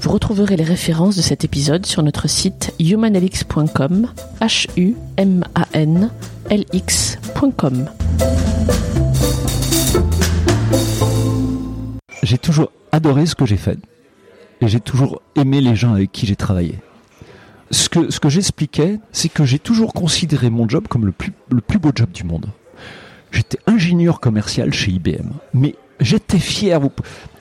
Vous retrouverez les références de cet épisode sur notre site humanlx.com, h u m a n l. J'ai toujours adoré ce que j'ai fait et j'ai toujours aimé les gens avec qui j'ai travaillé. Ce que, ce que j'expliquais, c'est que j'ai toujours considéré mon job comme le plus, le plus beau job du monde. J'étais ingénieur commercial chez IBM, mais j'étais fier.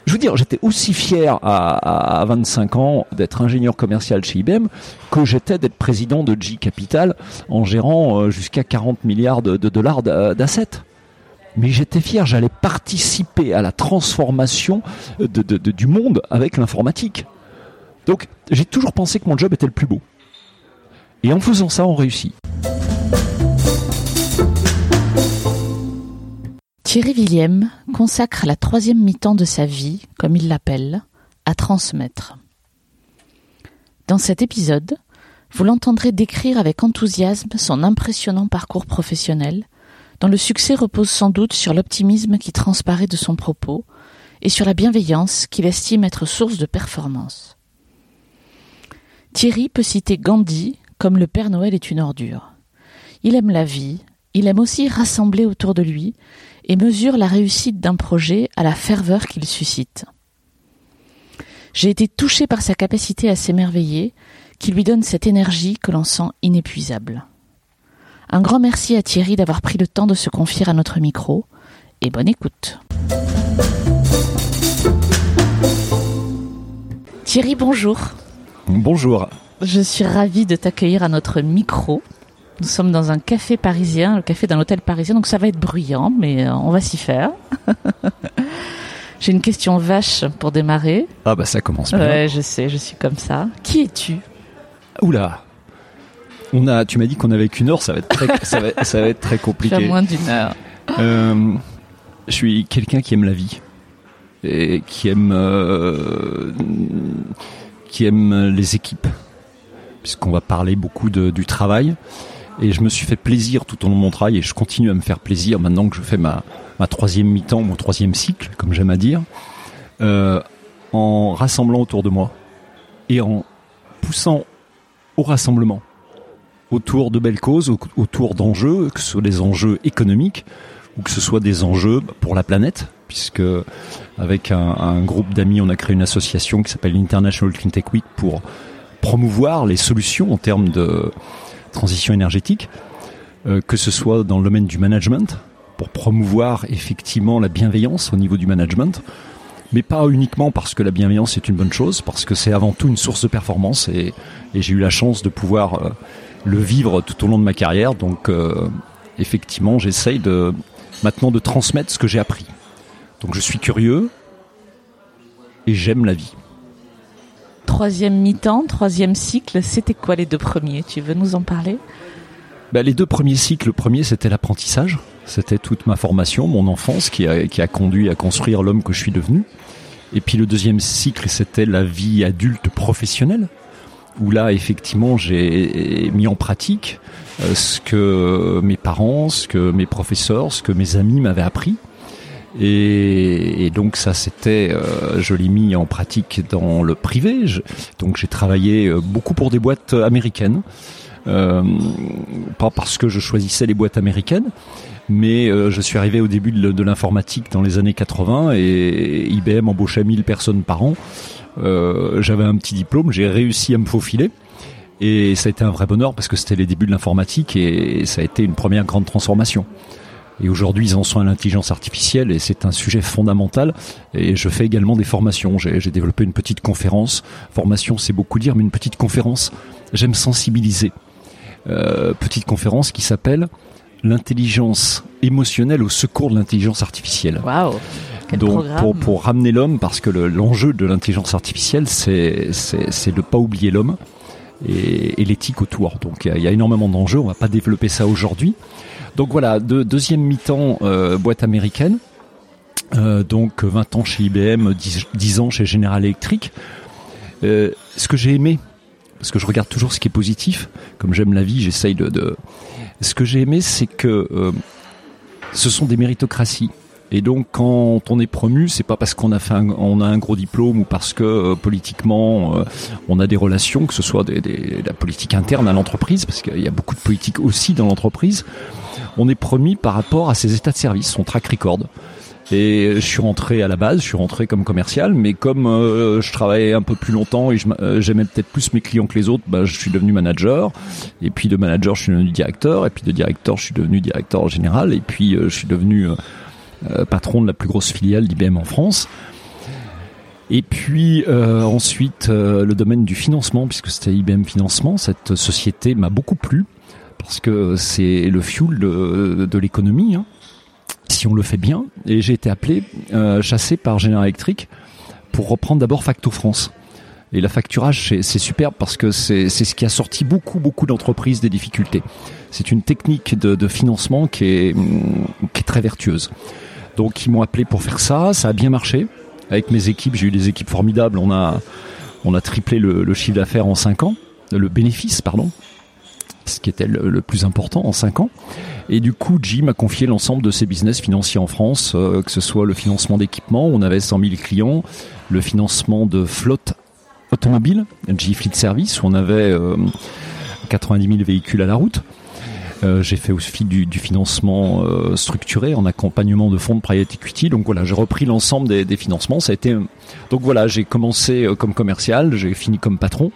Je veux dire, j'étais aussi fier à, à 25 ans d'être ingénieur commercial chez IBM que j'étais d'être président de G Capital en gérant euh, jusqu'à 40 milliards de, dollars d'assets mais j'étais fier, j'allais participer à la transformation du monde avec l'informatique. Donc j'ai toujours pensé que mon job était le plus beau. Et en faisant ça, on réussit. Thierry Villiem consacre la troisième mi-temps de sa vie, comme il l'appelle, à transmettre. Dans cet épisode, vous l'entendrez décrire avec enthousiasme son impressionnant parcours professionnel, dont le succès repose sans doute sur l'optimisme qui transparaît de son propos et sur la bienveillance qu'il estime être source de performance. Thierry peut citer Gandhi comme le Père Noël est une ordure. Il aime la vie, il aime aussi rassembler autour de lui et mesure la réussite d'un projet à la ferveur qu'il suscite. J'ai été touché par sa capacité à s'émerveiller, qui lui donne cette énergie que l'on sent inépuisable. Un grand merci à Thierry d'avoir pris le temps de se confier à notre micro et bonne écoute. Thierry, bonjour. Bonjour. Je suis ravie de t'accueillir à notre micro. Nous sommes dans un café parisien, le café d'un hôtel parisien, donc ça va être bruyant, mais euh, on va s'y faire. J'ai une question vache pour démarrer. Ah bah ça commence bien. Ouais, je sais, je suis comme ça. Qui es-tu? Oula on a, tu m'as dit qu'on avait qu'une heure, ça va être très, ça va, ça va être très compliqué. J'ai moins d'une heure. Euh, je suis quelqu'un qui aime la vie et qui aime, euh, qui aime les équipes, puisqu'on va parler beaucoup de, du travail. Et je me suis fait plaisir tout au long de mon travail et je continue à me faire plaisir maintenant que je fais ma, ma troisième mi-temps, mon troisième cycle, comme j'aime à dire, euh, en rassemblant autour de moi et en poussant au rassemblement autour de belles causes, autour d'enjeux, que ce soit des enjeux économiques ou que ce soit des enjeux pour la planète, puisque avec un, un groupe d'amis, on a créé une association qui s'appelle International Clean Tech Week pour promouvoir les solutions en termes de transition énergétique, euh, que ce soit dans le domaine du management, pour promouvoir effectivement la bienveillance au niveau du management, mais pas uniquement parce que la bienveillance est une bonne chose, parce que c'est avant tout une source de performance et, j'ai eu la chance de pouvoir euh, le vivre tout au long de ma carrière. Donc euh, effectivement, j'essaye de maintenant de transmettre ce que j'ai appris. Donc je suis curieux et j'aime la vie. Troisième mi-temps, troisième cycle, c'était quoi les deux premiers? Tu veux nous en parler? Bah, Les deux premiers cycles, le premier c'était l'apprentissage. C'était toute ma formation, mon enfance qui a, qui a conduit à construire l'homme que je suis devenu. Et puis le deuxième cycle, c'était la vie adulte professionnelle où là effectivement j'ai mis en pratique euh, ce que mes parents, ce que mes professeurs, ce que mes amis m'avaient appris. Et, et, donc ça c'était, euh, je l'ai mis en pratique dans le privé. Je, donc j'ai travaillé euh, beaucoup pour des boîtes américaines, euh, pas parce que je choisissais les boîtes américaines, mais euh, je suis arrivé au début de, l'informatique dans les années 80 et IBM embauchait 1000 personnes par an. Euh, j'avais un petit diplôme, j'ai réussi à me faufiler. Et ça a été un vrai bonheur parce que c'était les débuts de l'informatique et ça a été une première grande transformation. Et aujourd'hui, ils en sont à l'intelligence artificielle et c'est un sujet fondamental. Et je fais également des formations. J'ai développé une petite conférence. Formation, c'est beaucoup dire, mais une petite conférence. J'aime sensibiliser. Euh, petite conférence qui s'appelle l'intelligence émotionnelle au secours de l'intelligence artificielle. Waouh Donc pour, pour ramener l'homme, parce que l'enjeu de l'intelligence artificielle, c'est de ne pas oublier l'homme et, et l'éthique autour. Donc il y, a énormément d'enjeux, on va pas développer ça aujourd'hui. Donc voilà, de, deuxième mi-temps, euh, boîte américaine. Euh, donc 20 ans chez IBM, 10, ans chez General Electric. Euh, ce que j'ai aimé, parce que je regarde toujours ce qui est positif, comme j'aime la vie, j'essaye de, de... Ce que j'ai aimé, c'est que ce sont des méritocraties. Et donc, quand on est promu, c'est pas parce qu'on a fait un, on a un gros diplôme ou parce que politiquement on a des relations, que ce soit des, la politique interne à l'entreprise, parce qu'il y a beaucoup de politique aussi dans l'entreprise. On est promu par rapport à ses états de service, son track record. Et je suis rentré à la base, je suis rentré comme commercial, mais comme euh, je travaillais un peu plus longtemps et j'aimais peut-être plus mes clients que les autres, bah, je suis devenu manager. Et puis de manager, je suis devenu directeur. Et puis de directeur, je suis devenu directeur général. Et puis je suis devenu euh, patron de la plus grosse filiale d'IBM en France. Et puis euh, ensuite euh, le domaine du financement, puisque c'était IBM Financement, cette société m'a beaucoup plu parce que c'est le fuel de, l'économie, hein, si on le fait bien. Et j'ai été appelé, chassé par General Electric pour reprendre d'abord Facto France. Et la facturage, c'est superbe parce que c'est ce qui a sorti beaucoup, beaucoup d'entreprises des difficultés. C'est une technique de, financement qui est, qui est très vertueuse. Donc ils m'ont appelé pour faire ça, ça a bien marché. Avec mes équipes, j'ai eu des équipes formidables. On a, on a triplé le, chiffre d'affaires en 5 ans, le bénéfice, pardon, ce qui était le, plus important en 5 ans. Et du coup, Jim m'a confié l'ensemble de ses business financiers en France, euh, que ce soit le financement d'équipements, on avait 100 000 clients, le financement de flotte automobile, G Fleet Service, où on avait 90 euh, 000 véhicules à la route. Euh, j'ai fait aussi du, financement structuré en accompagnement de fonds de private equity. Donc voilà, j'ai repris l'ensemble des, des, financements. Ça a été donc voilà, j'ai commencé comme commercial, j'ai fini comme patron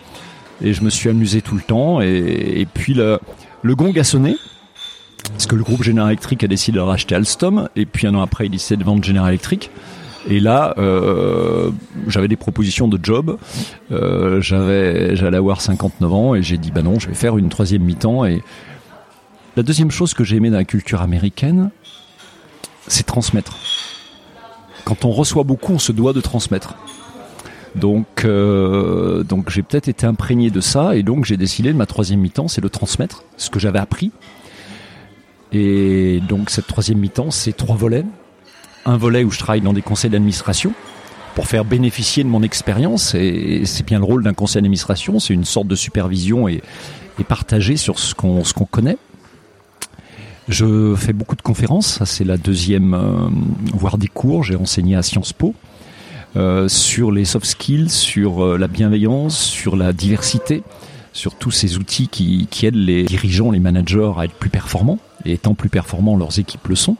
et je me suis amusé tout le temps. Et, puis le, le gong a sonné. Parce que le groupe General Electric a décidé de racheter Alstom, et puis un an après, il décidé de vendre General Electric. Et là, euh, j'avais des propositions de job. Euh, j'avais, j'allais avoir 59 ans, et j'ai dit bah non, je vais faire une troisième mi-temps. Et la deuxième chose que j'ai aimé dans la culture américaine, c'est transmettre. Quand on reçoit beaucoup, on se doit de transmettre. Donc, euh, donc j'ai peut-être été imprégné de ça et donc j'ai décidé de ma troisième mi-temps, c'est de transmettre ce que j'avais appris. Et donc cette troisième mi-temps, c'est trois volets. Un volet où je travaille dans des conseils d'administration pour faire bénéficier de mon expérience et c'est bien le rôle d'un conseil d'administration, c'est une sorte de supervision et, et partager sur ce qu'on connaît. Je fais beaucoup de conférences, c'est la deuxième, euh, voire des cours, j'ai enseigné à Sciences Po. Euh, sur les soft skills, sur euh, la bienveillance, sur la diversité, sur tous ces outils qui, aident les dirigeants, les managers à être plus performants, et étant plus performants, leurs équipes le sont.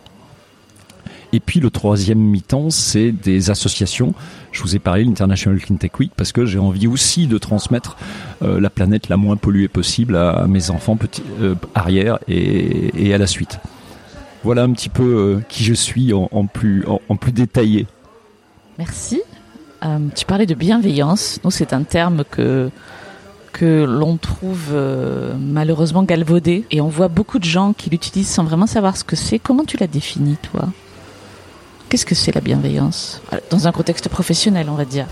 Et puis le troisième mi-temps, c'est des associations. Je vous ai parlé de l'International Clean Tech Week parce que j'ai envie aussi de transmettre euh, la planète la moins polluée possible à, mes enfants petits, arrière et, à la suite. Voilà un petit peu qui je suis en, plus, en, plus détaillé. Merci. Tu parlais de bienveillance. Nous, c'est un terme que que l'on trouve malheureusement galvaudé et on voit beaucoup de gens qui l'utilisent sans vraiment savoir ce que c'est. Comment tu l'as défini, toi? Qu'est-ce que c'est la bienveillance? Dans un contexte professionnel, on va dire.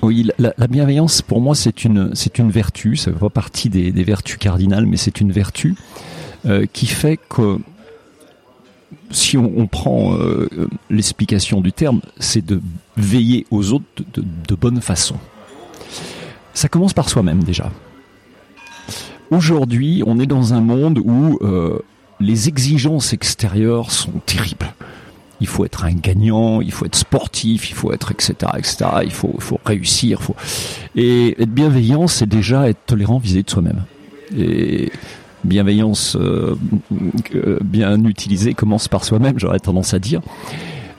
Oui, la, bienveillance, pour moi, c'est une, c'est une vertu. Ça fait pas partie des, vertus cardinales, mais c'est une vertu euh, qui fait que, si on, prend euh, l'explication du terme, c'est de veiller aux autres de, bonne façon. Ça commence par soi-même déjà. Aujourd'hui, on est dans un monde où euh, les exigences extérieures sont terribles il faut être un gagnant, il faut être sportif, il faut être etc etc. Il faut, réussir, et être bienveillant, c'est déjà être tolérant vis-à-vis de soi-même. Et bienveillance euh, bien utilisée commence par soi-même, j'aurais tendance à dire.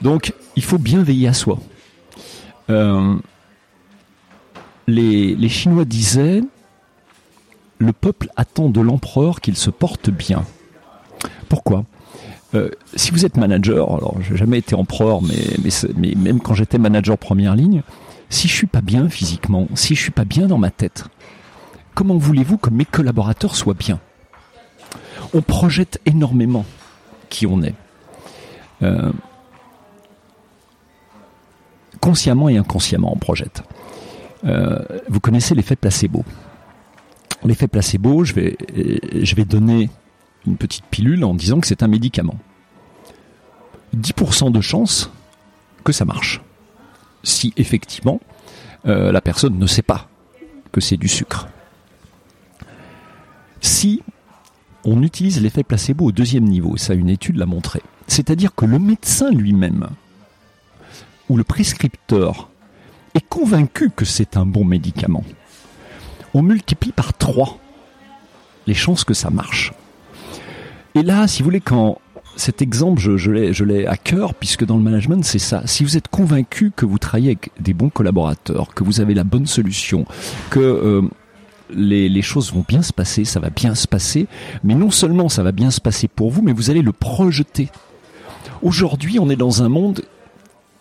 Donc, il faut bien veiller à soi. Euh, les, Chinois disaient le peuple attend de l'empereur qu'il se porte bien. Pourquoi? Euh, si vous êtes manager, alors j'ai jamais été empereur, mais même quand j'étais manager première ligne, si je suis pas bien physiquement, si je suis pas bien dans ma tête, comment voulez-vous que mes collaborateurs soient bien? On projette énormément qui on est. Euh, consciemment et inconsciemment, on projette. Euh, vous connaissez l'effet placebo. L'effet placebo, je vais, je vais donner une petite pilule en disant que c'est un médicament. 10% de chance que ça marche. Si effectivement euh, la personne ne sait pas que c'est du sucre. Si on utilise l'effet placebo au deuxième niveau, ça une étude l'a montré, c'est-à-dire que le médecin lui-même ou le prescripteur est convaincu que c'est un bon médicament, on multiplie par 3 les chances que ça marche. Et là, si vous voulez, quand cet exemple, je, je l'ai à cœur, puisque dans le management, c'est ça. Si vous êtes convaincu que vous travaillez avec des bons collaborateurs, que vous avez la bonne solution, que euh, les, choses vont bien se passer, ça va bien se passer, mais non seulement ça va bien se passer pour vous, mais vous allez le projeter. Aujourd'hui, on est dans un monde,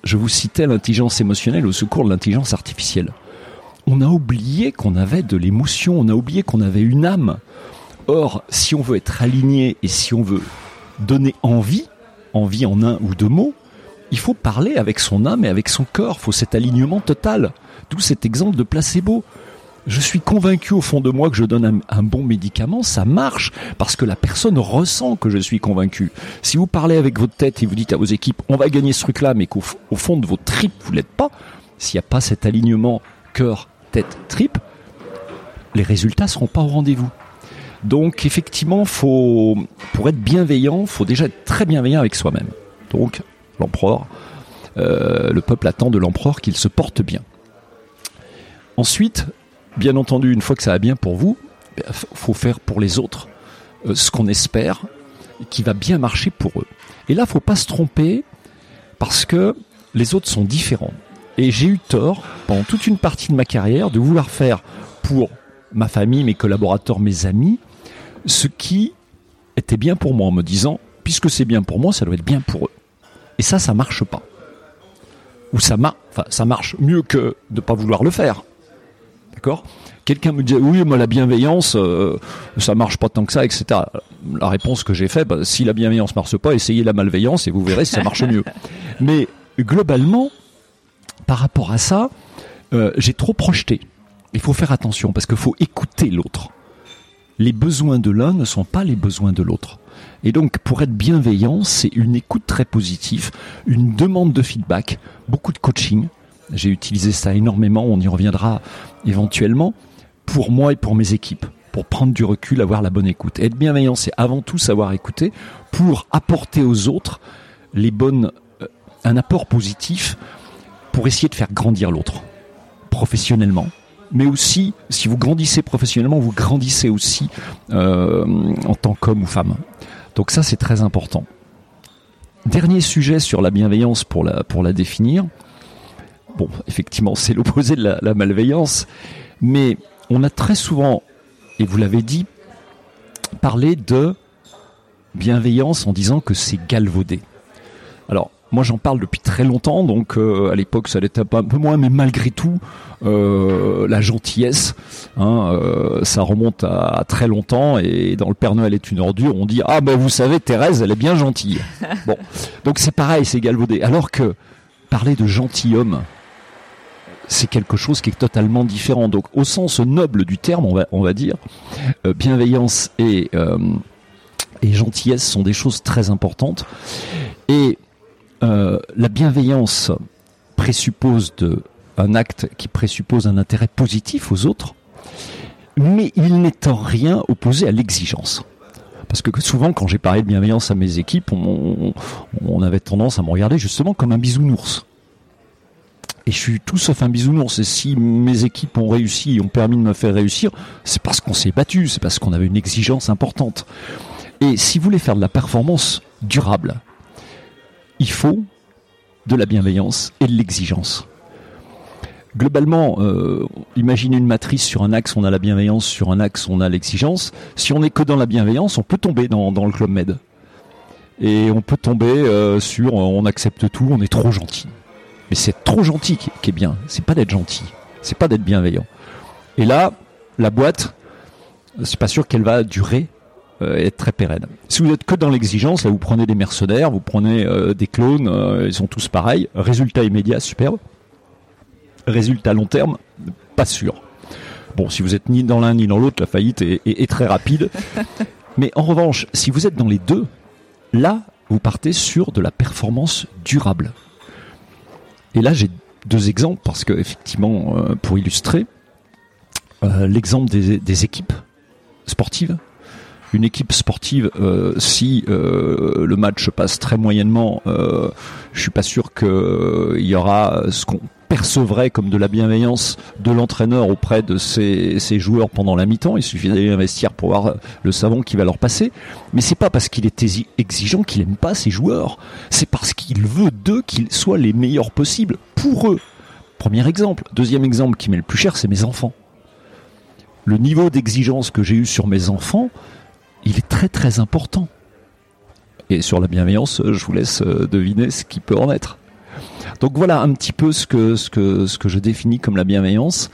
je vous citais l'intelligence émotionnelle au secours de l'intelligence artificielle. On a oublié qu'on avait de l'émotion, on a oublié qu'on avait une âme. Or, si on veut être aligné et si on veut donner envie, envie en un ou deux mots, il faut parler avec son âme et avec son corps. Faut cet alignement total. D'où cet exemple de placebo. Je suis convaincu au fond de moi que je donne un, bon médicament, ça marche parce que la personne ressent que je suis convaincu. Si vous parlez avec votre tête et vous dites à vos équipes on va gagner ce truc-là, mais qu'au fond de vos tripes vous l'êtes pas, s'il n'y a pas cet alignement cœur, tête, tripes, les résultats seront pas au rendez-vous. Donc effectivement, faut, pour être bienveillant, faut déjà être très bienveillant avec soi-même. Donc l'empereur, euh, le peuple attend de l'empereur qu'il se porte bien. Ensuite, bien entendu, une fois que ça va bien pour vous, il ben, faut faire pour les autres euh, ce qu'on espère qui va bien marcher pour eux. Et là, faut pas se tromper parce que les autres sont différents. Et j'ai eu tort pendant toute une partie de ma carrière de vouloir faire pour ma famille, mes collaborateurs, mes amis, ce qui était bien pour moi en me disant, puisque c'est bien pour moi, ça doit être bien pour eux. Et ça, ça marche pas. Ou ça, ça marche mieux que de ne pas vouloir le faire. D'accord Quelqu'un me dit oui, moi la bienveillance, euh, ça marche pas tant que ça, etc. La réponse que j'ai faite, bah, si la bienveillance marche pas, essayez la malveillance et vous verrez si ça marche mieux. Mais globalement, par rapport à ça, euh, j'ai trop projeté. Il faut faire attention parce qu'il faut écouter l'autre les besoins de l'un ne sont pas les besoins de l'autre. Et donc, pour être bienveillant, c'est une écoute très positive, une demande de feedback, beaucoup de coaching. J'ai utilisé ça énormément, on y reviendra éventuellement, pour moi et pour mes équipes, pour prendre du recul, avoir la bonne écoute. être bienveillant, c'est avant tout savoir écouter pour apporter aux autres les bonnes, euh, un apport positif pour essayer de faire grandir l'autre, professionnellement, mais aussi, si vous grandissez professionnellement, vous grandissez aussi euh, en tant qu'homme ou femme. Donc ça, c'est très important. Dernier sujet sur la bienveillance pour la, pour la définir. Bon, effectivement, c'est l'opposé de la, la malveillance, mais on a très souvent, et vous l'avez dit, parlé de bienveillance en disant que c'est galvaudé. Alors, moi, j'en parle depuis très longtemps, donc euh, à l'époque, ça l'était un peu moins, mais malgré tout, euh, la gentillesse, hein, euh, ça remonte à, très longtemps. Et dans le Père Noël est une ordure, on dit ah ben vous savez, Thérèse, elle est bien gentille. bon, donc c'est pareil, c'est galvaudé. Alors que parler de gentilhomme, c'est quelque chose qui est totalement différent. Donc, au sens noble du terme, on va, dire, bienveillance et, et gentillesse sont des choses très importantes. Et euh, la bienveillance présuppose un acte qui présuppose un intérêt positif aux autres, mais il n'est en rien opposé à l'exigence. Parce que souvent, quand j'ai parlé de bienveillance à mes équipes, on, on, avait tendance à me regarder justement comme un bisounours. Et je suis tout sauf un bisounours. Et si mes équipes ont réussi et ont permis de me faire réussir, c'est parce qu'on s'est battu, c'est parce qu'on avait une exigence importante. Et si vous voulez faire de la performance durable, il faut de la bienveillance et de l'exigence. Globalement, euh, imaginez une matrice sur un axe, on a la bienveillance, sur un axe, on a l'exigence. Si on n'est que dans la bienveillance, on peut tomber dans, le club med. Et on peut tomber euh, sur euh, on accepte tout, on est trop gentil. Mais c'est trop gentil qui, qui est bien. C'est pas d'être gentil, c'est pas d'être bienveillant. Et là, la boîte, c'est pas sûr qu'elle va durer euh, être très pérenne. Si vous êtes que dans l'exigence, là vous prenez des mercenaires, vous prenez euh, des clones, euh, ils sont tous pareils, résultat immédiat, superbe. Résultat long terme, pas sûr. Bon, si vous êtes ni dans l'un ni dans l'autre, la faillite est, très rapide. Mais en revanche, si vous êtes dans les deux, là, vous partez sur de la performance durable. Et là, j'ai deux exemples parce que, effectivement, euh, pour illustrer, euh, l'exemple des, équipes sportives. Une équipe sportive, euh, si le match passe très moyennement, je suis pas sûr qu'il y aura ce qu'on percevrait comme de la bienveillance de l'entraîneur auprès de ses, joueurs pendant la mi-temps. Il suffit d'aller investir pour voir le savon qui va leur passer. Mais c'est pas parce qu'il est exigeant qu'il aime pas ses joueurs. C'est parce qu'il veut d'eux qu'ils soient les meilleurs possibles pour eux. Premier exemple. Deuxième exemple qui m'est le plus cher, c'est mes enfants. Le niveau d'exigence que j'ai eu sur mes enfants, il est très très important. Et sur la bienveillance, je vous laisse euh, deviner ce qui peut en être. Donc voilà un petit peu ce que, ce que, ce que je définis comme la bienveillance.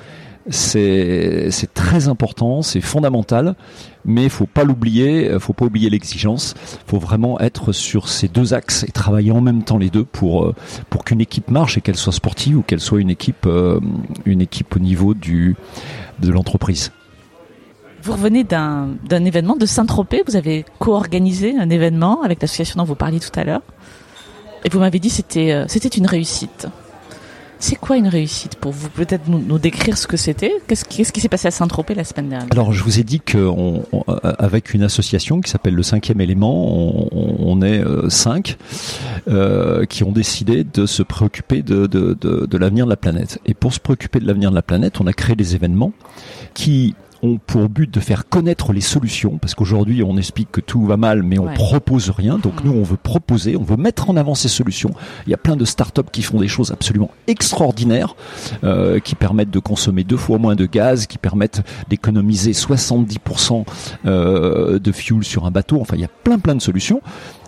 C'est, très important, c'est fondamental, mais faut pas l'oublier, faut pas oublier l'exigence. faut vraiment être sur ces deux axes et travailler en même temps les deux pour, euh, pour qu'une équipe marche et qu'elle soit sportive ou qu'elle soit une équipe, euh, une équipe au niveau du, de l'entreprise. Vous revenez d'un, d'un événement de Saint-Tropez. Vous avez co-organisé un événement avec l'association dont vous parliez tout à l'heure. Et vous m'avez dit c'était euh, c'était une réussite. C'est quoi une réussite pour vous? Peut-être nous, décrire ce que c'était? Qu'est-ce qui, s'est passé à Saint-Tropez la semaine dernière? Alors, je vous ai dit qu'avec euh, une association qui s'appelle le Cinquième Élément, on, est euh, cinq qui ont décidé de se préoccuper de, de, de l'avenir de la planète. Et pour se préoccuper de l'avenir de la planète, on a créé des événements qui ont pour but de faire connaître les solutions, parce qu'aujourd'hui on explique que tout va mal, mais on propose rien. Donc nous on veut proposer, on veut mettre en avant ces solutions. Il y a plein de startups qui font des choses absolument extraordinaires, euh, qui permettent de consommer deux fois moins de gaz, qui permettent d'économiser 70% euh, de fuel sur un bateau. Enfin il y a plein plein de solutions,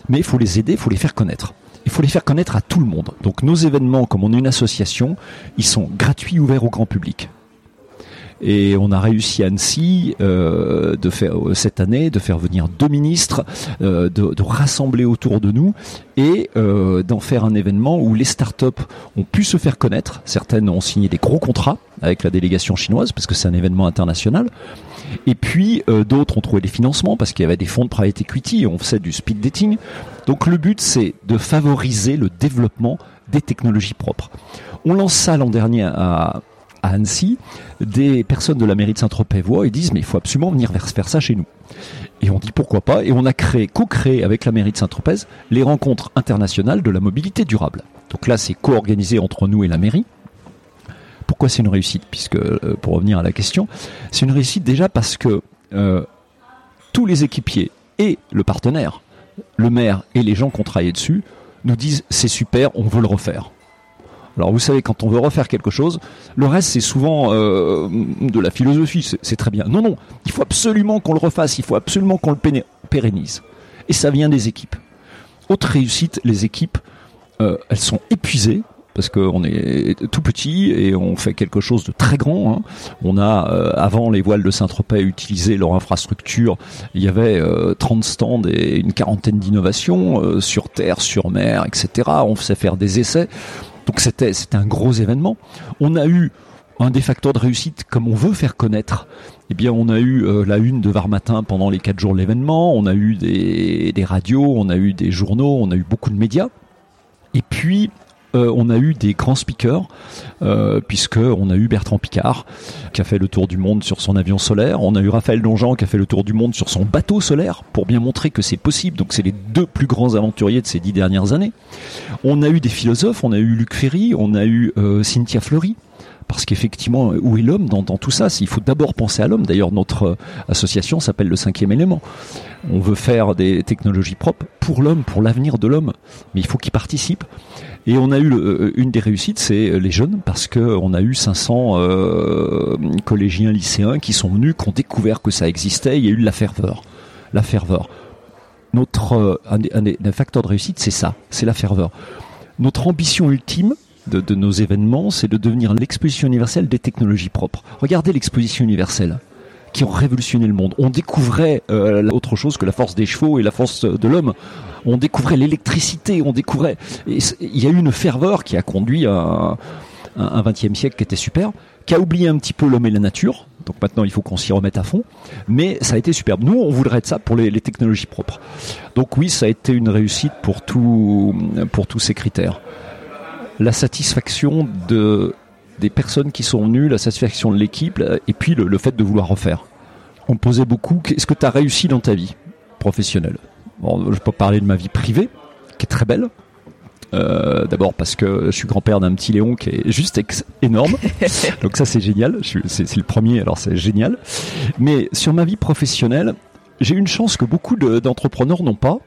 mais il faut les aider, il faut les faire connaître il faut les faire connaître à tout le monde. Donc nos événements, comme on est une association, ils sont gratuits, ouverts au grand public. Et on a réussi à Annecy euh, de faire euh, cette année de faire venir deux ministres, euh, de, de, rassembler autour de nous et euh, d'en faire un événement où les startups ont pu se faire connaître. Certaines ont signé des gros contrats avec la délégation chinoise parce que c'est un événement international. Et puis euh, d'autres ont trouvé des financements parce qu'il y avait des fonds de private equity, on faisait du speed dating. Donc le but c'est de favoriser le développement des technologies propres. On lance ça l'an dernier à, à Annecy, des personnes de la mairie de Saint-Tropez voient et disent mais il faut absolument venir faire ça chez nous. Et on dit pourquoi pas, et on a créé, co-créé avec la mairie de Saint-Tropez les rencontres internationales de la mobilité durable. Donc là c'est co-organisé entre nous et la mairie. Pourquoi c'est une réussite? Puisque, euh, pour revenir à la question, c'est une réussite déjà parce que euh, tous les équipiers et le partenaire, le maire et les gens qui ont travaillé dessus, nous disent c'est super, on veut le refaire. Alors vous savez, quand on veut refaire quelque chose, le reste c'est souvent euh, de la philosophie, c'est très bien. Non, non, il faut absolument qu'on le refasse, il faut absolument qu'on le pérennise. Et ça vient des équipes. Autre réussite, les équipes, euh, elles sont épuisées parce qu'on est tout petit et on fait quelque chose de très grand. Hein. On a, euh, avant les voiles de Saint-Tropez, utilisé leur infrastructure. Il y avait 30 stands et une quarantaine d'innovations sur terre, sur mer, etc. On faisait faire des essais. Donc c'était un gros événement. On a eu un des facteurs de réussite, comme on veut faire connaître, eh bien, on a eu euh, la une de Var Matin pendant les quatre jours de l'événement, on a eu des, des radios, on a eu des journaux, on a eu beaucoup de médias. Et puis, euh, on a eu des grands speakers, euh, puisque on a eu Bertrand Picard qui a fait le tour du monde sur son avion solaire, on a eu Raphaël Donjean qui a fait le tour du monde sur son bateau solaire pour bien montrer que c'est possible. Donc c'est les deux plus grands aventuriers de ces dix dernières années. On a eu des philosophes, on a eu Luc Ferry, on a eu euh, Cynthia Fleury parce qu'effectivement, où est l'homme dans, tout ça? Il faut d'abord penser à l'homme. D'ailleurs, notre euh, association s'appelle le cinquième élément. On veut faire des technologies propres pour l'homme, pour l'avenir de l'homme, mais il faut qu'il participe. Et on a eu euh, une des réussites, c'est les jeunes, parce qu'on a eu 500 euh, collégiens, lycéens qui sont venus, qui ont découvert que ça existait. Il y a eu la ferveur, la ferveur. Notre un des facteurs de réussite, c'est ça, c'est la ferveur. Notre ambition ultime, de, nos événements, c'est de devenir l'exposition universelle des technologies propres. Regardez l'exposition universelle qui ont révolutionné le monde. On découvrait euh, autre chose que la force des chevaux et la force de l'homme. On découvrait l'électricité, on découvrait. il y a eu une ferveur qui a conduit à, un, 20e siècle qui était super, qui a oublié un petit peu l'homme et la nature. Donc maintenant, il faut qu'on s'y remette à fond. Mais ça a été superbe. Nous, on voudrait être ça pour les, technologies propres. Donc oui, ça a été une réussite pour, pour tous ces critères. La satisfaction de, des personnes qui sont venues, la satisfaction de l'équipe, et puis le, fait de vouloir refaire. On me posait beaucoup, est-ce que tu as réussi dans ta vie professionnelle? Bon, Je peux parler de ma vie privée, qui est très belle. Euh, d'abord parce que je suis grand-père d'un petit Léon qui est juste énorme. Donc ça c'est génial. C'est le premier, alors c'est génial. Mais sur ma vie professionnelle, j'ai une chance que beaucoup d'entrepreneurs n'ont pas.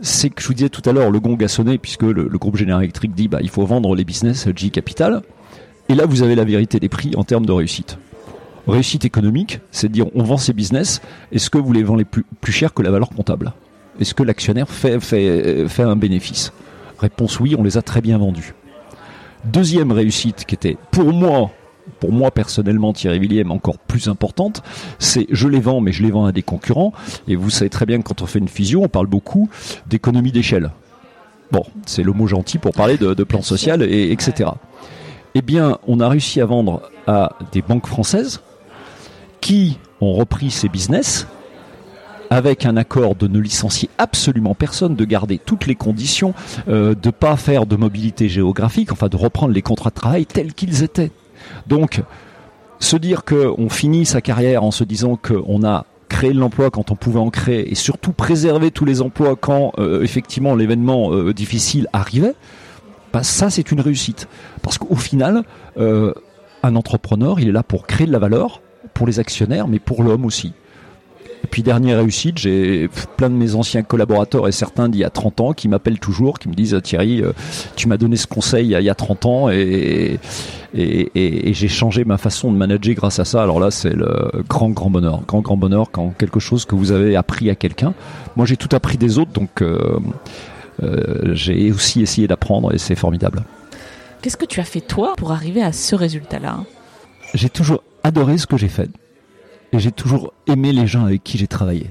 C'est que je vous disais tout à l'heure, le gong a sonné puisque le, groupe Général Électrique dit bah il faut vendre les business G Capital. Et là vous avez la vérité des prix en termes de réussite. Réussite économique, c'est de dire on vend ces business. Est-ce que vous les vendez plus, cher que la valeur comptable? Est-ce que l'actionnaire fait, fait, fait un bénéfice? Réponse oui, on les a très bien vendus. Deuxième réussite qui était pour moi, pour moi personnellement Thierry William encore plus importante, c'est je les vends mais je les vends à des concurrents et vous savez très bien que quand on fait une fusion, on parle beaucoup d'économie d'échelle. Bon, c'est le mot gentil pour parler de, plan social et etc. Eh bien, on a réussi à vendre à des banques françaises qui ont repris ces business avec un accord de ne licencier absolument personne, de garder toutes les conditions, euh, de pas faire de mobilité géographique, enfin de reprendre les contrats de travail tels qu'ils étaient. Donc, se dire qu'on finit sa carrière en se disant qu'on a créé l'emploi quand on pouvait en créer et surtout préserver tous les emplois quand euh, effectivement l'événement euh, difficile arrivait, bah, ça c'est une réussite. Parce qu'au final, euh, un entrepreneur, il est là pour créer de la valeur pour les actionnaires, mais pour l'homme aussi. Et puis dernière réussite, j'ai plein de mes anciens collaborateurs et certains d'il y a 30 ans qui m'appellent toujours, qui me disent Thierry, euh, tu m'as donné ce conseil il y a 30 ans et, et, j'ai changé ma façon de manager grâce à ça. Alors là, c'est le grand grand bonheur, grand grand bonheur quand quelque chose que vous avez appris à quelqu'un. Moi, j'ai tout appris des autres, donc euh, euh, j'ai aussi essayé d'apprendre et c'est formidable. Qu'est-ce que tu as fait toi pour arriver à ce résultat-là? J'ai toujours adoré ce que j'ai fait et j'ai toujours aimé les gens avec qui j'ai travaillé.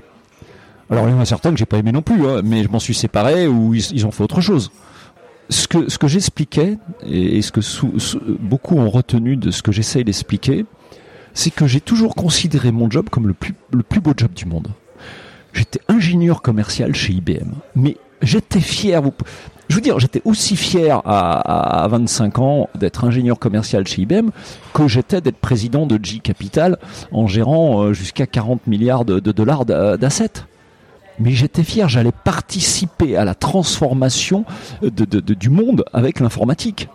Alors il y en a certains que j'ai pas aimé non plus, hein, mais je m'en suis séparé ou ils, ont fait autre chose. Ce que, ce que j'expliquais, et, ce que beaucoup ont retenu de ce que j'essaye d'expliquer, c'est que j'ai toujours considéré mon job comme le plus, le plus beau job du monde. J'étais ingénieur commercial chez IBM, mais j'étais fier. Je veux dire, j'étais aussi fier à, 25 ans d'être ingénieur commercial chez IBM que j'étais d'être président de G Capital en gérant euh, jusqu'à 40 milliards de, dollars d'assets. Mais j'étais fier, j'allais participer à la transformation du monde avec l'informatique.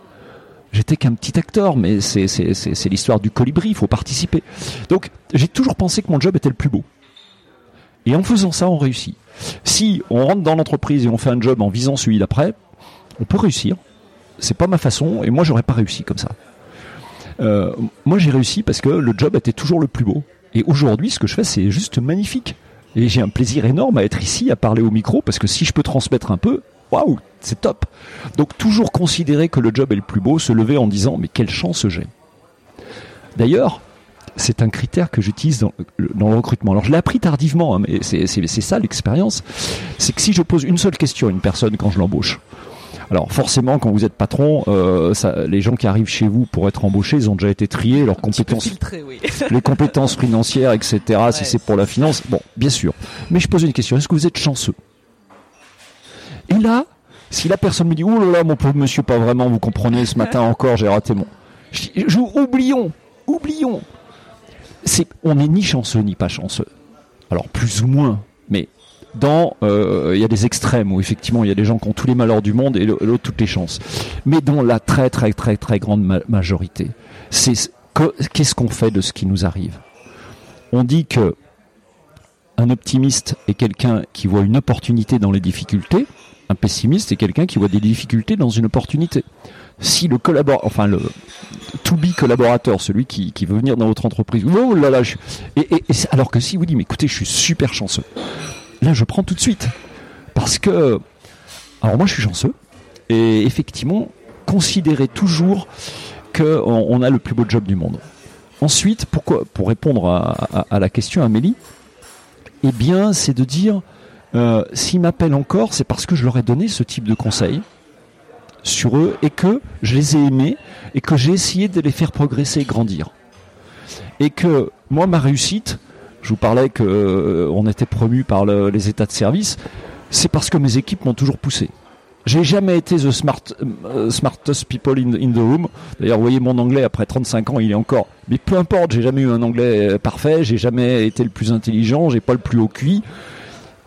J'étais qu'un petit acteur, mais c'est l'histoire du colibri, il faut participer. Donc j'ai toujours pensé que mon job était le plus beau. Et en faisant ça, on réussit. Si on rentre dans l'entreprise et on fait un job en visant celui d'après, on peut réussir. C'est pas ma façon, et moi j'aurais pas réussi comme ça. Euh, moi j'ai réussi parce que le job était toujours le plus beau. Et aujourd'hui, ce que je fais, c'est juste magnifique. Et j'ai un plaisir énorme à être ici, à parler au micro, parce que si je peux transmettre un peu, waouh, c'est top. Donc toujours considérer que le job est le plus beau, se lever en disant mais quelle chance j'ai. D'ailleurs, c'est un critère que j'utilise dans, le recrutement. Alors je l'ai appris tardivement, hein, mais c'est ça l'expérience. C'est que si je pose une seule question à une personne quand je l'embauche, alors forcément, quand vous êtes patron, euh, les gens qui arrivent chez vous pour être embauchés, ils ont déjà été triés, leurs compétences, les compétences financières, etc. Si c'est pour la finance, bon, bien sûr. Mais je pose une question est-ce que vous êtes chanceux? Et là, si la personne me dit oh là là, mon pauvre monsieur, pas vraiment, vous comprenez, ce matin encore, j'ai raté mon. je, oublions, oublions on n'est ni chanceux ni pas chanceux. Alors plus ou moins, mais dans euh, il y a des extrêmes où effectivement il y a des gens qui ont tous les malheurs du monde et l'autre toutes les chances. Mais dans la très très très très grande majorité, c'est qu'est-ce qu'on fait de ce qui nous arrive? On dit que un optimiste est quelqu'un qui voit une opportunité dans les difficultés, un pessimiste est quelqu'un qui voit des difficultés dans une opportunité. Si le collaborateur, enfin le to be collaborateur, celui qui, veut venir dans votre entreprise, oh là là, et, alors que si vous dites, mais écoutez, je suis super chanceux, là je prends tout de suite. Parce que, alors moi je suis chanceux, et effectivement, considérez toujours qu'on on a le plus beau job du monde. Ensuite, pourquoi, pour répondre à, la question Amélie, eh bien, c'est de dire, euh, s'ils m'appellent encore, c'est parce que je leur ai donné ce type de conseil sur eux et que je les ai aimés et que j'ai essayé de les faire progresser et grandir. Et que moi, ma réussite, je vous parlais que euh, était promu par les états de service, c'est parce que mes équipes m'ont toujours poussé. J'ai jamais été the smart, euh, smartest people in, the room. D'ailleurs, vous voyez mon anglais après 35 ans, il est encore. Mais peu importe, j'ai jamais eu un anglais euh, parfait, j'ai jamais été le plus intelligent, j'ai pas le plus haut cuit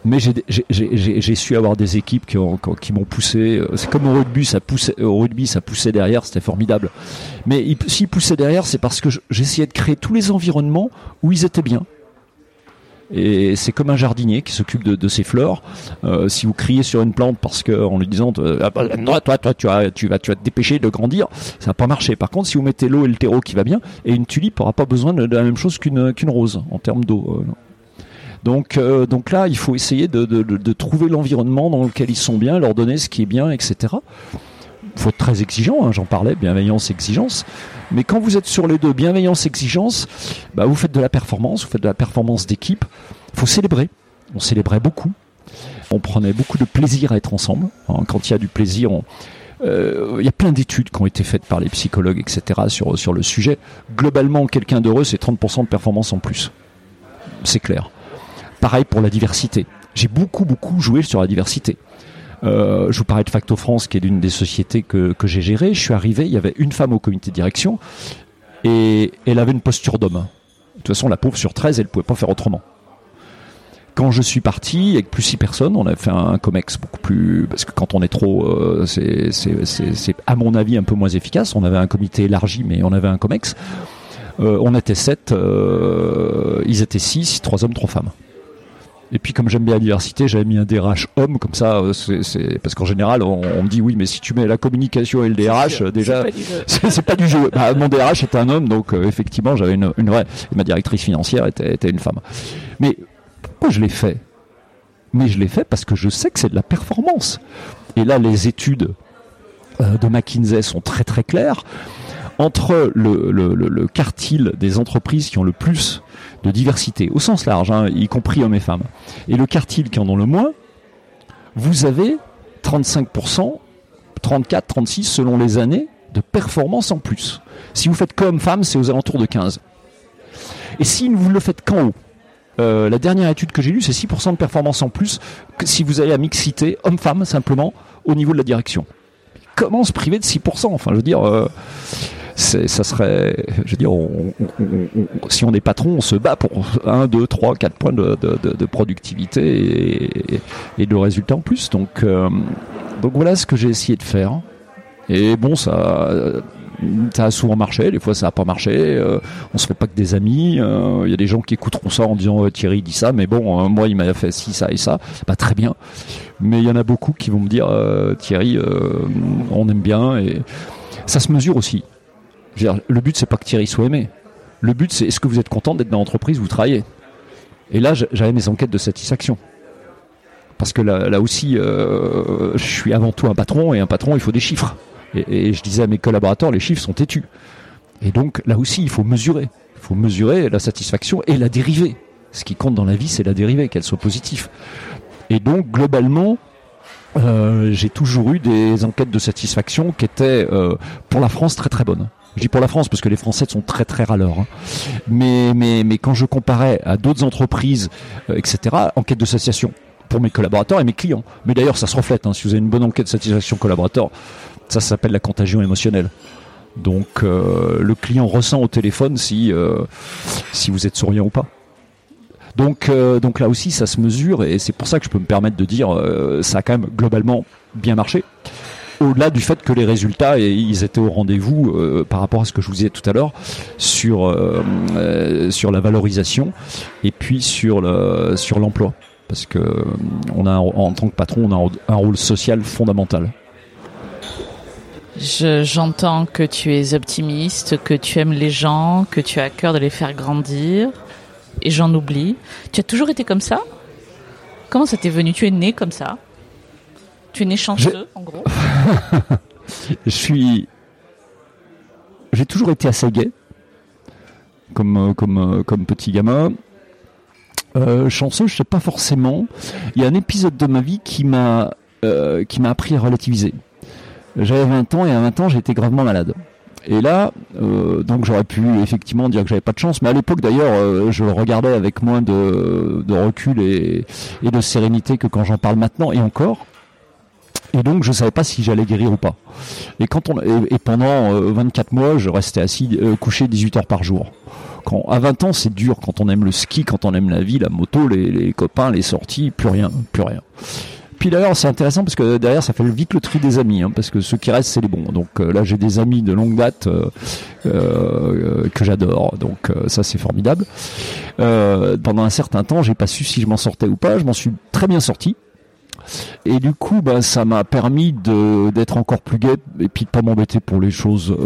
mais j'ai su avoir des équipes qui, ont, qui m'ont poussé. Euh, c'est comme au rugby, ça poussait, au rugby, ça poussait derrière, c'était formidable. Mais s'ils poussaient derrière, c'est parce que j'essayais de créer tous les environnements où ils étaient bien. Et c'est comme un jardinier qui s'occupe de, ses fleurs. Euh, si vous criez sur une plante parce que en lui disant ah, bah, toi, toi, tu, vas, te dépêcher de grandir, ça va pas marcher. Par contre, si vous mettez l'eau et le terreau qui va bien, et une tulipe n'aura pas besoin de, la même chose qu'une rose en termes d'eau. Euh, donc, euh, donc là, il faut essayer de, trouver l'environnement dans lequel ils sont bien, leur donner ce qui est bien, etc. Il faut être très exigeant, hein, j'en parlais, bienveillance, exigence. Mais quand vous êtes sur les deux, bienveillance, exigence, bah, vous faites de la performance, vous faites de la performance d'équipe. Il faut célébrer. On célébrait beaucoup. On prenait beaucoup de plaisir à être ensemble. Hein, quand il y a du plaisir, euh, il y a plein d'études qui ont été faites par les psychologues, etc., sur, sur le sujet. Globalement, quelqu'un d'heureux, c'est 30% de performance en plus. C'est clair. Pareil pour la diversité. J'ai beaucoup, beaucoup joué sur la diversité. Euh, je vous parlais de Facto France, qui est l'une des sociétés que, que j'ai gérées. Je suis arrivé, il y avait une femme au comité de direction et elle avait une posture d'homme. De toute façon, la pauvre sur 13, elle ne pouvait pas faire autrement. Quand je suis parti, avec plus six personnes, on a fait un comex beaucoup plus parce que quand on est trop, euh, c'est à mon avis un peu moins efficace. On avait un comité élargi, mais on avait un comex. Euh, on était sept, ils étaient six, trois hommes, trois femmes. Et puis comme j'aime bien la diversité, j'avais mis un DRH homme comme ça. Euh, c'est parce qu'en général, on, me dit oui, mais si tu mets la communication et le DRH, euh, déjà, c'est pas du jeu. Bah, mon DRH est un homme, donc euh, effectivement, j'avais une, une, vraie. Et ma directrice financière était, était une femme. Mais pourquoi je l'ai fait? Mais je l'ai fait parce que je sais que c'est de la performance. Et là, les études de McKinsey sont très très claires entre le, le, le, le quartile des entreprises qui ont le plus de diversité, au sens large, hein, y compris hommes et femmes, et le quartile qui en ont le moins, vous avez 35%, 34, 36% selon les années de performance en plus. Si vous faites comme femme, c'est aux alentours de 15. Et si vous ne le faites qu'en haut, euh, la dernière étude que j'ai lue, c'est 6% de performance en plus que si vous allez à mixité, homme-femme, simplement, au niveau de la direction. Comment se priver de 6% Enfin, je veux dire, euh, ça serait, je veux dire, si on est patron, on se bat pour 1, 2, 3, 4 points de, productivité et, de résultats en plus. Donc, euh, donc voilà ce que j'ai essayé de faire. Et bon, ça, ça a souvent marché, des fois ça n'a pas marché. Euh, on se fait pas que des amis. Euh, il y a des gens qui écouteront ça en disant Thierry dit ça, mais bon, moi il m'a fait ci, ça et ça. Pas très bien. Mais il y en a beaucoup qui vont me dire Thierry, on aime bien et ça se mesure aussi le but, c'est pas que Thierry soit aimé. Le but, c'est est-ce que vous êtes content d'être dans l'entreprise où vous travaillez Et là, j'avais mes enquêtes de satisfaction. Parce que là, aussi, euh, je suis avant tout un patron, et un patron, il faut des chiffres. Et, je disais à mes collaborateurs, les chiffres sont têtus. Et donc, là aussi, il faut mesurer. Il faut mesurer la satisfaction et la dérivée. Ce qui compte dans la vie, c'est la dérivée, qu'elle soit positive. Et donc, globalement, euh, j'ai toujours eu des enquêtes de satisfaction qui étaient, euh, pour la France, très très bonnes. Je dis pour la France parce que les Français sont très très râleurs. Hein. Mais, mais, mais quand je comparais à d'autres entreprises, euh, etc., enquête de satisfaction pour mes collaborateurs et mes clients. Mais d'ailleurs, ça se reflète. Hein, si vous avez une bonne enquête de satisfaction collaborateur, ça, s'appelle la contagion émotionnelle. Donc euh, le client ressent au téléphone si, euh, si vous êtes souriant ou pas. Donc, donc là aussi, ça se mesure et c'est pour ça que je peux me permettre de dire ça a quand même globalement bien marché au-delà du fait que les résultats, ils étaient au rendez-vous euh, par rapport à ce que je vous disais tout à l'heure sur euh, euh, sur la valorisation et puis sur le sur l'emploi, parce que on a en tant que patron, on a un rôle social fondamental. J'entends que tu es optimiste, que tu aimes les gens, que tu as à cœur de les faire grandir, et j'en oublie. Tu as toujours été comme ça? Comment ça t'est venu? Tu es né comme ça? Tu es né chanceux, en gros Je suis. J'ai toujours été assez gay, comme, euh, comme, euh, comme petit gamin. Euh, chanceux, je sais pas forcément. Il y a un épisode de ma vie qui m'a qui m'a appris à relativiser. J'avais 20 ans et à 20 ans j'étais gravement malade. Et là, donc j'aurais pu effectivement dire que j'avais pas de chance, mais à l'époque d'ailleurs, je le regardais avec moins de, recul et, de sérénité que quand j'en parle maintenant, et encore. Et donc je savais pas si j'allais guérir ou pas. Et quand on et, pendant 24 mois, je restais assis, couché 18 heures par jour. Quand, à 20 ans, c'est dur quand on aime le ski, quand on aime la vie, la moto, les, les copains, les sorties, plus rien, plus rien puis d'ailleurs, c'est intéressant parce que derrière, ça fait vite le tri des amis, hein, parce que ceux qui restent, c'est les bons. Donc euh, là, j'ai des amis de longue date euh, euh, que j'adore. Donc ça, c'est formidable. pendant un certain temps, j'ai pas su si je m'en sortais ou pas. Je m'en suis très bien sorti. Et du coup, bah, ça m'a permis d'être encore plus gai et puis de pas m'embêter pour les choses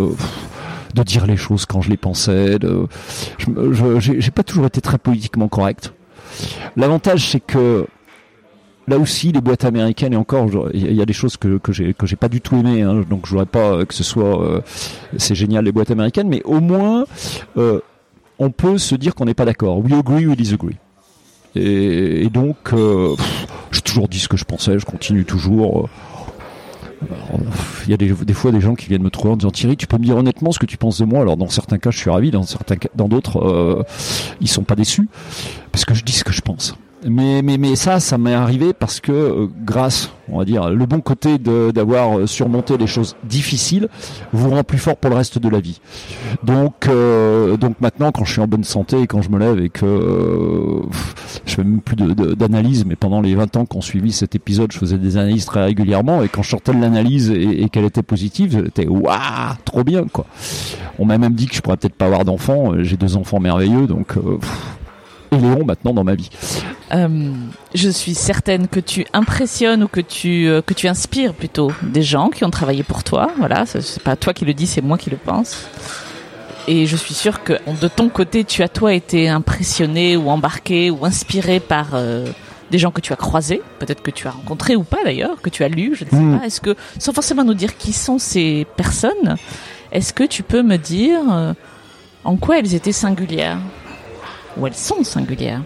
de dire les choses quand je les pensais. Je j'ai pas toujours été très politiquement correct. L'avantage, c'est que là aussi les boîtes américaines et encore il y a des choses que que j'ai pas du tout aimé hein, donc je voudrais pas que ce soit euh, c'est génial les boîtes américaines mais au moins euh, on peut se dire qu'on n'est pas d'accord we agree we disagree et, donc euh, j'ai toujours dit ce que je pensais je continue toujours il y a des, fois des gens qui viennent me trouver en disant Thierry, tu peux me dire honnêtement ce que tu penses de moi? Alors dans certains cas, je suis ravi, dans d'autres, euh, ils sont pas déçus parce que je dis ce que je pense. Mais, mais, mais ça, ça m'est arrivé parce que euh, grâce, on va dire, le bon côté d'avoir euh, surmonté les choses difficiles vous rend plus fort pour le reste de la vie. Donc, euh, donc maintenant, quand je suis en bonne santé et quand je me lève et que je fais même plus d'analyse, mais pendant les 20 ans qu'on suivi cet épisode, je faisais des analyses très régulièrement et quand je sortais de l'analyse et, qu'elle était positive, j'étais waouh, trop bien quoi. On m'a même dit que je pourrais peut-être pas avoir d'enfants. J'ai deux enfants merveilleux, donc et Léon maintenant dans ma vie. Euh, je suis certaine que tu impressionnes ou que tu euh, que tu inspires plutôt des gens qui ont travaillé pour toi. Voilà, c'est pas toi qui le dis, c'est moi qui le pense. Et je suis sûre que de ton côté, tu as toi été impressionné ou embarqué ou inspiré par euh, des gens que tu as croisés, peut-être que tu as rencontrés ou pas d'ailleurs, que tu as lus, je ne sais hmm. pas. Est-ce que, sans forcément nous dire qui sont ces personnes, est-ce que tu peux me dire en quoi elles étaient singulières? Ou elles sont singulières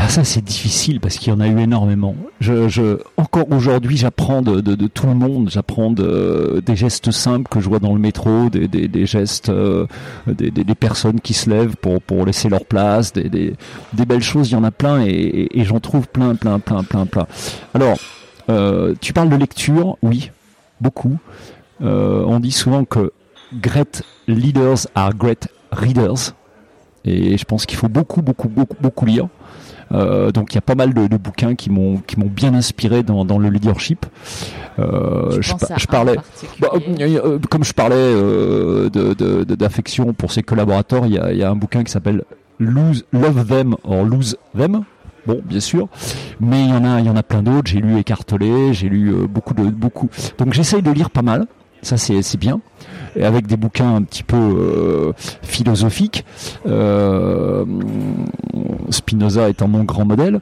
ah, ça c'est difficile parce qu'il y en a eu énormément. Je, encore aujourd'hui j'apprends de, tout le monde, j'apprends de, des gestes simples que je vois dans le métro, des, gestes, euh, des, personnes qui se lèvent pour, laisser leur place, des, belles choses, il y en a plein et, et, j'en trouve plein, plein, plein, plein, plein. Alors, euh, tu parles de lecture, oui, beaucoup. Euh, on dit souvent que great leaders are great readers. Et je pense qu'il faut beaucoup, beaucoup, beaucoup, beaucoup lire. Euh, donc il y a pas mal de, de bouquins qui m'ont qui m'ont bien inspiré dans, dans le leadership. Euh, je, je, parlais, bah, euh, comme je parlais d'affection de, de, pour ses collaborateurs, il y a, il y a un bouquin qui s'appelle Lose Love Them or Lose Them. Bon, bien sûr, mais il y en a, il y en a plein d'autres. J'ai lu Écartelé, j'ai lu beaucoup de beaucoup. Donc j'essaye de lire pas mal. Ça c'est bien et avec des bouquins un petit peu euh, philosophiques. Euh, Spinoza étant mon grand modèle,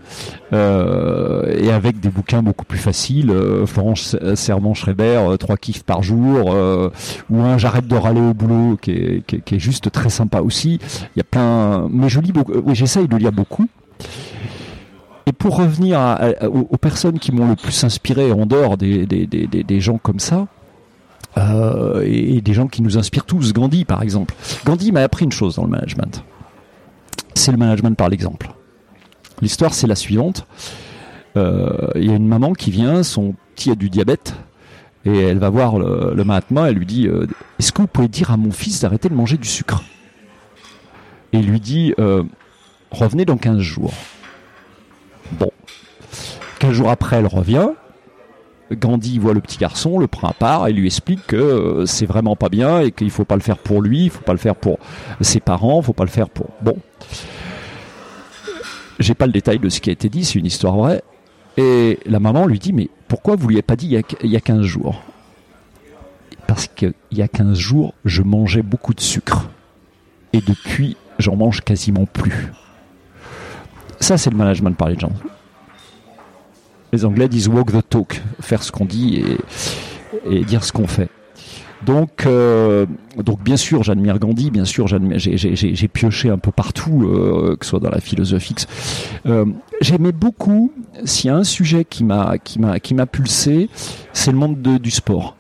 euh, et avec des bouquins beaucoup plus faciles. Florence Servan-Schreiber, trois kiffs par jour, ou un J'arrête de râler au boulot, qui est, juste très sympa aussi. Il y a plein, mais je lis beaucoup. Oui, j'essaye de lire beaucoup. Et pour revenir aux, personnes qui m'ont le plus inspiré en dehors des gens comme ça, euh, et, des gens qui nous inspirent tous. Gandhi, par exemple. Gandhi m'a appris une chose dans le management. C'est le management par l'exemple. L'histoire, c'est la suivante. Euh, il y a une maman qui vient, son petit a du diabète, et elle va voir le, Mahatma, elle lui dit euh, Est-ce que vous pouvez dire à mon fils d'arrêter de manger du sucre? Et il lui dit Revenez dans 15 jours. Bon. 15 jours après, elle revient, Gandhi voit le petit garçon, le prend à part et lui explique que euh, c'est vraiment pas bien et qu'il faut pas le faire pour lui, il faut pas le faire pour ses parents, il faut pas le faire pour. Bon. J'ai pas le détail de ce qui a été dit, c'est une histoire vraie. Et la maman lui dit Mais pourquoi vous lui avez pas dit il y a, 15 jours? Parce qu'il y a 15 jours, je mangeais beaucoup de sucre. Et depuis, j'en mange quasiment plus. Ça, c'est le management par les gens. Les Anglais disent walk the talk, faire ce qu'on dit et, dire ce qu'on fait. Donc, euh, donc bien sûr, j'admire Gandhi, bien sûr, j'ai pioché un peu partout, euh, que ce soit dans la philosophie. Euh, J'aimais beaucoup, s'il y a un sujet qui m'a pulsé, c'est le monde de, du sport.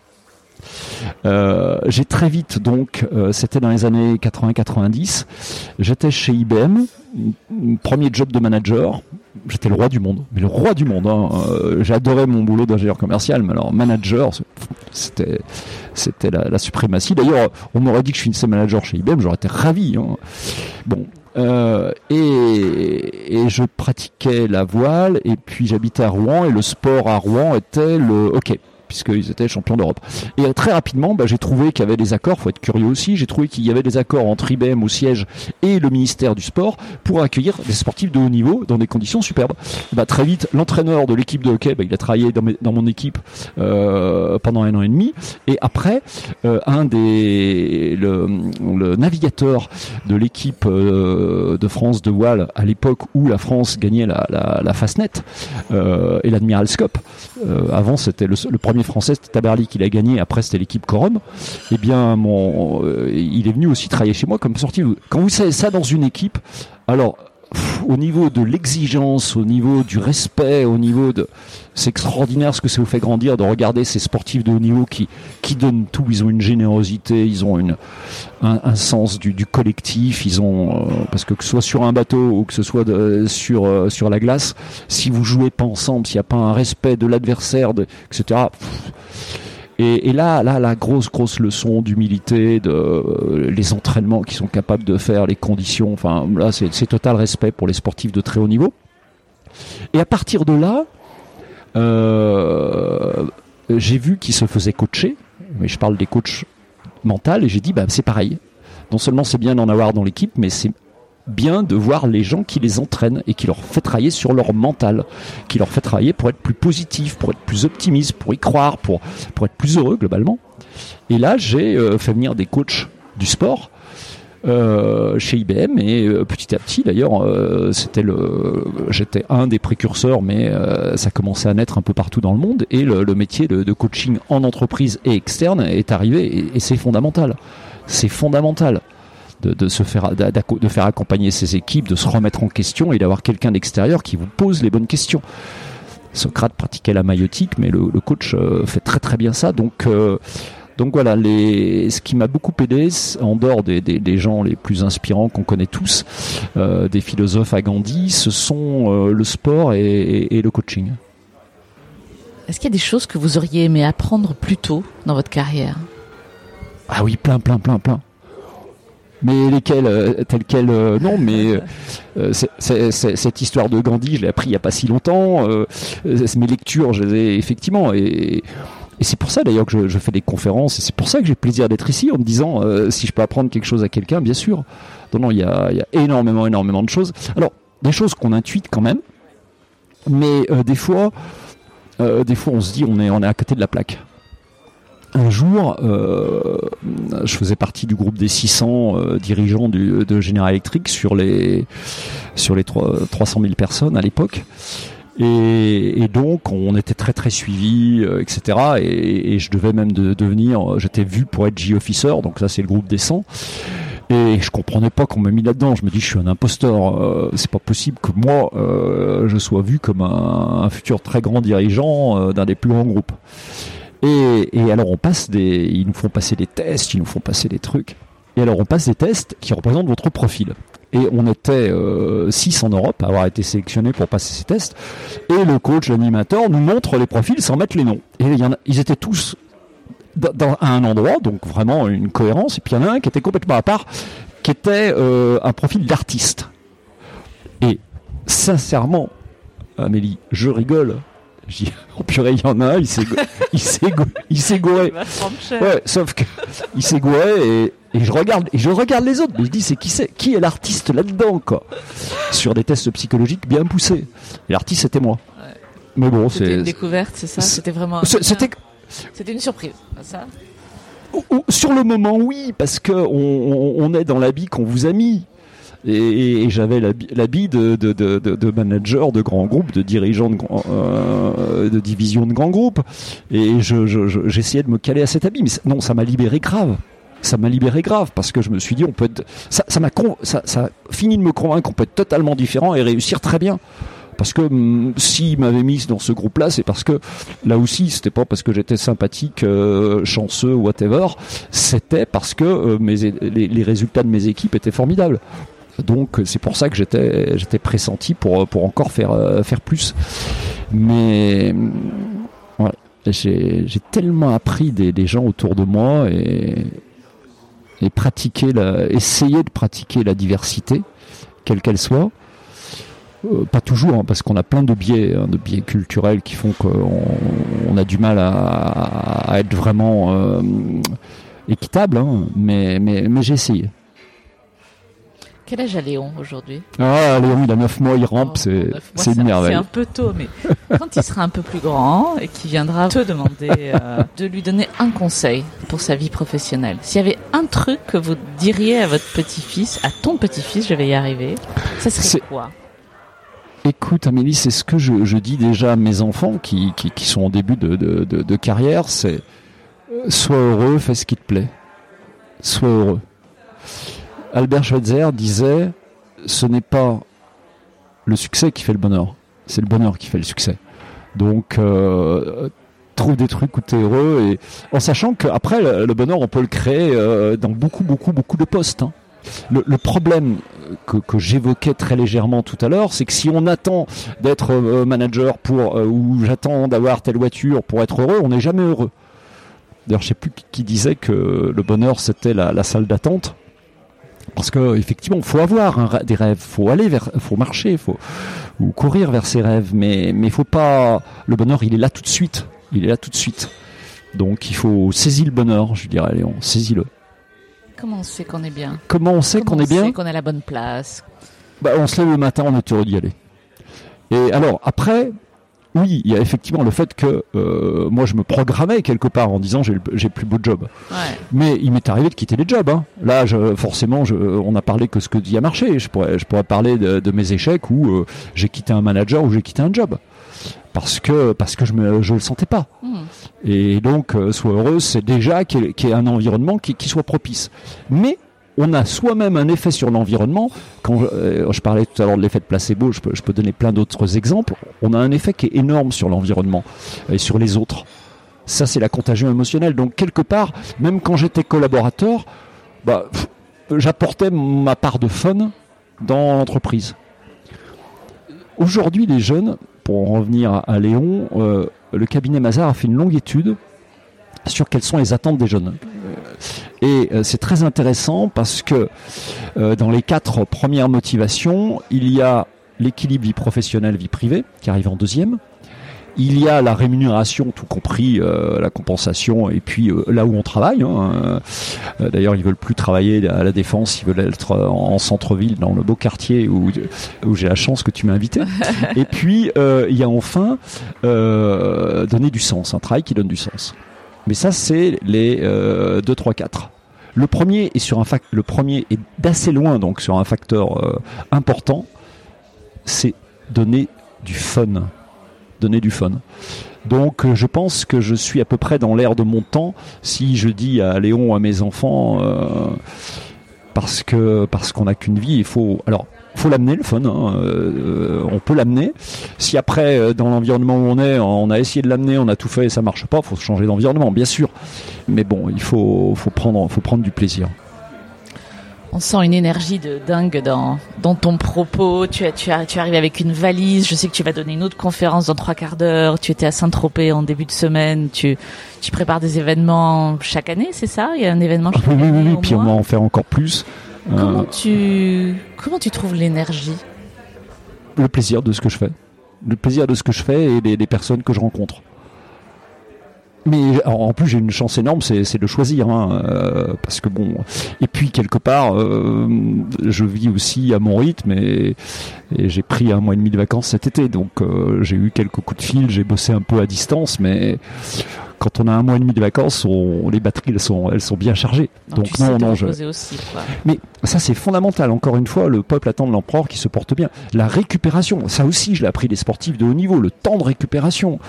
J'ai très vite donc, c'était dans les années 80-90, j'étais chez IBM, premier job de manager, j'étais le roi du monde, mais le roi du monde. Hein. Euh, j'adorais mon boulot d'ingénieur commercial, mais alors manager, c'était c'était la, suprématie. D'ailleurs, on m'aurait dit que je finissais manager chez IBM, j'aurais été ravi. Hein. Bon, euh, et, et, je pratiquais la voile, et puis j'habitais à Rouen, et le sport à Rouen était le hockey puisqu'ils étaient champions d'Europe. Et très rapidement, bah, j'ai trouvé qu'il y avait des accords, faut être curieux aussi, j'ai trouvé qu'il y avait des accords entre IBM au siège et le ministère du Sport pour accueillir des sportifs de haut niveau dans des conditions superbes. Bah, très vite, l'entraîneur de l'équipe de hockey, bah, il a travaillé dans, mon équipe euh, pendant un an et demi, et après, euh, un des le, navigateur de l'équipe euh, de France de voile à l'époque où la France gagnait la, la, la Fastnet et l'Admiral Scope. avant, c'était le premier français, c'était Taberly qui l'a gagné. Après, c'était l'équipe Corum. Eh bien, mon, euh, il est venu aussi travailler chez moi comme sorti. Quand vous savez ça dans une équipe, alors au niveau de l'exigence, au niveau du respect, au niveau de, c'est extraordinaire ce que ça vous fait grandir de regarder ces sportifs de haut niveau qui qui donnent tout. Ils ont une générosité, ils ont une un, sens du, du, collectif. Ils ont euh, parce que que ce soit sur un bateau ou que ce soit sur euh, sur la glace, si vous jouez pas ensemble, s'il n'y a pas un respect de l'adversaire, etc. Et, et, là, là, la grosse, grosse leçon d'humilité, de euh, les entraînements qu'ils sont capables de faire, les conditions. Enfin, là, c'est total respect pour les sportifs de très haut niveau. Et à partir de là, euh, j'ai vu qu'ils se faisaient coacher. Mais je parle des coachs mentaux et j'ai dit, bah, c'est pareil. Non seulement c'est bien d'en avoir dans l'équipe, mais c'est bien de voir les gens qui les entraînent et qui leur fait travailler sur leur mental, qui leur fait travailler pour être plus positif, pour être plus optimiste, pour y croire, pour, pour être plus heureux globalement. Et là, j'ai euh, fait venir des coachs du sport euh, chez IBM et euh, petit à petit d'ailleurs c'était le j'étais un des précurseurs mais ça commençait à naître un peu partout dans le monde et le, métier de, coaching en entreprise et externe est arrivé et c'est fondamental c'est fondamental de, se faire de faire accompagner ses équipes, de se remettre en question et d'avoir quelqu'un d'extérieur qui vous pose les bonnes questions. Socrate pratiquait la maïotique, mais le, coach euh, fait très très bien ça. Donc euh, donc voilà, les, ce qui m'a beaucoup aidé, en dehors des, des, gens les plus inspirants qu'on connaît tous, euh, des philosophes à Gandhi, ce sont le sport et, et le coaching. Est-ce qu'il y a des choses que vous auriez aimé apprendre plus tôt dans votre carrière? Ah oui, plein, plein, plein, plein mais lesquels euh, tels quels euh, non mais euh, cette histoire de Gandhi je l'ai appris il y a pas si longtemps mes lectures je les ai effectivement et, c'est pour ça d'ailleurs que je, fais des conférences c'est pour ça que j'ai plaisir d'être ici en me disant si je peux apprendre quelque chose à quelqu'un bien sûr. Non non il y a, il y a énormément énormément de choses. Alors des choses qu'on intuite quand même mais des fois des fois on se dit on est on est à côté de la plaque un jour, euh, je faisais partie du groupe des 600 euh, dirigeants de General Electric sur les sur les 300 000 personnes à l'époque. Et, donc on était très très suivis, euh, etc. Et, je devais même devenir, j'étais vu pour être J-officer, donc ça c'est le groupe des 100. Et je comprenais pas qu'on m'a mis là-dedans. Je me dis, je suis un imposteur. c'est pas possible que moi, je sois vu comme un futur très grand dirigeant d'un des plus grands groupes. Et, alors on passe des, ils nous font passer des tests, ils nous font passer des trucs. Et alors on passe des tests qui représentent votre profil. Et on était 6 euh, en Europe à avoir été sélectionnés pour passer ces tests. Et le coach, l'animateur, nous montre les profils sans mettre les noms. Et ils étaient tous dans, à un endroit, donc vraiment une cohérence. Et puis il y en a un qui était complètement à part, qui était euh, un profil d'artiste. Et sincèrement, Amélie, je rigole j'ai oh purée, il y en a un, il s'est, gouré. Ouais, sauf que il s'est gouré et, et, je regarde, et je regarde les autres, mais je dis c'est qui c'est, qui est l'artiste là-dedans, quoi? Sur des tests psychologiques bien poussés. Et l'artiste c'était moi. Ouais. Mais bon, c'était une découverte, c'est ça? C'était vraiment. C'était. C'était une surprise, ça? Sur le moment, oui, parce que on, on est dans l'habit qu'on vous a mis. Et, j'avais l'habit de, de, de, de, manager de grands groupes, de dirigeant de, euh, de division de grands groupes. Et j'essayais de me caler à cet habit. Mais non, ça m'a libéré grave ça m'a libéré grave parce que je me suis dit on peut être ça ça m'a ça, ça a fini de me convaincre qu'on peut être totalement différent et réussir très bien parce que mm, s'il m'avait mis dans ce groupe-là, c'est parce que là aussi, c'était pas parce que j'étais sympathique, euh, chanceux, whatever. C'était parce que euh, mes, les, résultats de mes équipes étaient formidables. Donc c'est pour ça que j'étais pressenti pour encore faire euh, plus. Mais j'ai tellement appris des, gens autour de moi et et pratiquer la, essayer de pratiquer la diversité, quelle qu'elle soit. Euh, pas toujours, hein, parce qu'on a plein de biais, hein, de biais culturels qui font qu'on on a du mal à, être vraiment euh, équitable, hein, mais, mais j'ai essayé. Quel âge a Léon aujourd'hui? Ah, Léon, il a 9 mois, il rampe, oh, c'est une merveille. C'est un peu tôt, mais quand il sera un peu plus grand et qu'il viendra te demander euh, de lui donner un conseil pour sa vie professionnelle, s'il y avait un truc que vous diriez à votre petit-fils, à ton petit-fils, je vais y arriver, ça serait quoi? Écoute Amélie, c'est ce que je, dis déjà à mes enfants qui, qui, sont en début de, de carrière, c'est euh, sois heureux, fais ce qui te plaît. Sois heureux. Albert Schweitzer disait ce n'est pas le succès qui fait le bonheur, c'est le bonheur qui fait le succès. Donc euh, trouve des trucs où tu heureux et en sachant qu'après le, bonheur on peut le créer euh, dans beaucoup beaucoup beaucoup de postes. Hein. Le, problème que, j'évoquais très légèrement tout à l'heure, c'est que si on attend d'être euh, manager pour ou j'attends d'avoir telle voiture pour être heureux, on n'est jamais heureux. D'ailleurs, je sais plus qui disait que le bonheur c'était la, salle d'attente parce que effectivement, faut avoir des rêves, faut aller vers, faut marcher, faut ou courir vers ses rêves, mais mais faut pas. Le bonheur, il est là tout de suite. Il est là tout de suite. Donc il faut saisir le bonheur, je dirais, Léon, saisis-le. Comment on sait qu'on est bien? Comment on sait qu'on est bien? Qu'on est à la bonne place? Bah, on se lève le matin, on est heureux d'y aller. Et alors après, oui, il y a effectivement le fait que euh, moi je me programmais quelque part en disant j'ai le plus beau job. Mais il m'est arrivé de quitter les jobs. Hein. Là, je, forcément, je, on a parlé que ce que dit a marché. Je pourrais, je pourrais parler de, mes échecs où euh, j'ai quitté un manager ou j'ai quitté un job parce que parce que je me je le sentais pas. Hmm. Et donc, euh, sois heureuse, c'est déjà qu'il y, ait un environnement qui, qui soit propice. Mais on a soi-même un effet sur l'environnement. Quand euh, je, parlais tout à l'heure de l'effet de placebo, je peux, donner plein d'autres exemples. On a un effet qui est énorme sur l'environnement et sur les autres. Ça, c'est la contagion émotionnelle. Donc, quelque part, même quand j'étais collaborateur, bah, j'apportais ma part de fun dans l'entreprise. Aujourd'hui, les jeunes, pour en revenir à Léon, euh, le cabinet Mazar a fait une longue étude sur quelles sont les attentes des jeunes. Et euh, c'est très intéressant parce que euh, dans les quatre premières motivations, il y a l'équilibre vie professionnelle, vie privée, qui arrive en deuxième. Il y a la rémunération, tout compris euh, la compensation, et puis là où on travaille. Hein, D'ailleurs, ils veulent plus travailler à la défense, ils veulent être en centre-ville, dans le beau quartier où, où j'ai la chance que tu m'as invité. et puis il y a enfin donner du sens, un travail qui donne du sens. Mais ça, c'est les 2, 3, 4. Le premier est sur un d'assez loin donc sur un facteur euh, important, c'est donner du fun, donner du fun. Donc euh, je pense que je suis à peu près dans l'air de mon temps si je dis à Léon à mes enfants euh, parce que parce qu'on n'a qu'une vie, il faut alors faut l'amener le fun. Hein, euh, on peut l'amener. Si après euh, dans l'environnement où on est, on a essayé de l'amener, on a tout fait et ça marche pas, faut changer d'environnement, bien sûr. Mais bon, il faut, faut prendre, faut prendre du plaisir. On sent une énergie de dingue dans, dans ton propos. Tu, as, tu, as, tu arrives avec une valise. Je sais que tu vas donner une autre conférence dans trois quarts d'heure. Tu étais à Saint-Tropez en début de semaine. Tu, tu prépares des événements chaque année, c'est ça? Il y a un événement chaque oui, année Oui, oui, puis on va en faire encore plus. Comment, euh, tu, comment tu trouves l'énergie? Le plaisir de ce que je fais. Le plaisir de ce que je fais et des, personnes que je rencontre. Mais en plus j'ai une chance énorme, c'est de choisir, hein, euh, parce que bon. Et puis quelque part, euh, je vis aussi à mon rythme et, j'ai pris un mois et demi de vacances cet été, donc euh, j'ai eu quelques coups de fil, j'ai bossé un peu à distance, mais quand on a un mois et demi de vacances, les batteries elles sont, elles sont bien chargées. Donc, non, non, je... aussi, Mais ça c'est fondamental. Encore une fois, le peuple attend de l'empereur qui se porte bien. La récupération, ça aussi, je l'ai appris des sportifs de haut niveau, le temps de récupération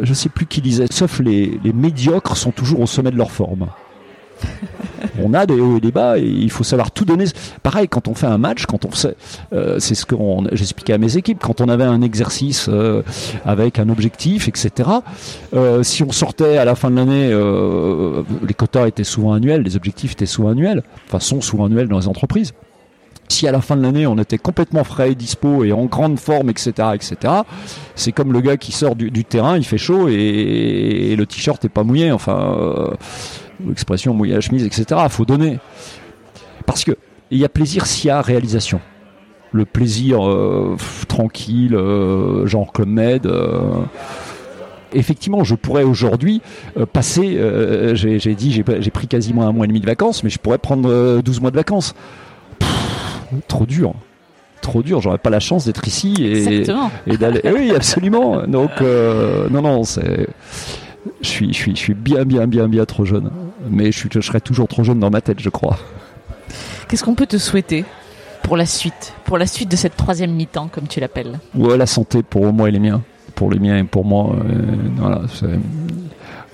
je sais plus qui disait, sauf les, médiocres sont toujours au sommet de leur forme. on a des hauts et des bas et il faut savoir tout donner. Pareil, quand on fait un match, quand on fait, euh, c'est ce que j'expliquais à mes équipes, quand on avait un exercice euh, avec un objectif, etc. Euh, si on sortait à la fin de l'année, les quotas étaient souvent annuels, les objectifs étaient souvent annuels, enfin sont souvent annuels dans les entreprises si à la fin de l'année on était complètement frais, dispo et en grande forme, etc., etc., c'est comme le gars qui sort du, terrain, il fait chaud et, le t-shirt est pas mouillé, enfin, euh, l'expression mouiller la chemise, etc. Faut donner parce que il y a plaisir s'il y a réalisation. Le plaisir euh, tranquille, euh, genre Club Med effectivement, je pourrais aujourd'hui passer, j'ai dit, j'ai pris quasiment un mois et demi de vacances, mais je pourrais prendre 12 mois de vacances trop dur trop dur. J'aurais pas la chance d'être ici et, et d'aller. Eh oui, absolument. Donc euh, non, non, c'est. Je suis, je suis, je suis bien, bien, bien, bien trop jeune. Mais je, suis, je serai toujours trop jeune dans ma tête, je crois. Qu'est-ce qu'on peut te souhaiter pour la suite, pour la suite de cette troisième mi-temps, comme tu l'appelles? Ouais, la santé pour moi et les miens, pour les miens et pour moi. Euh, voilà.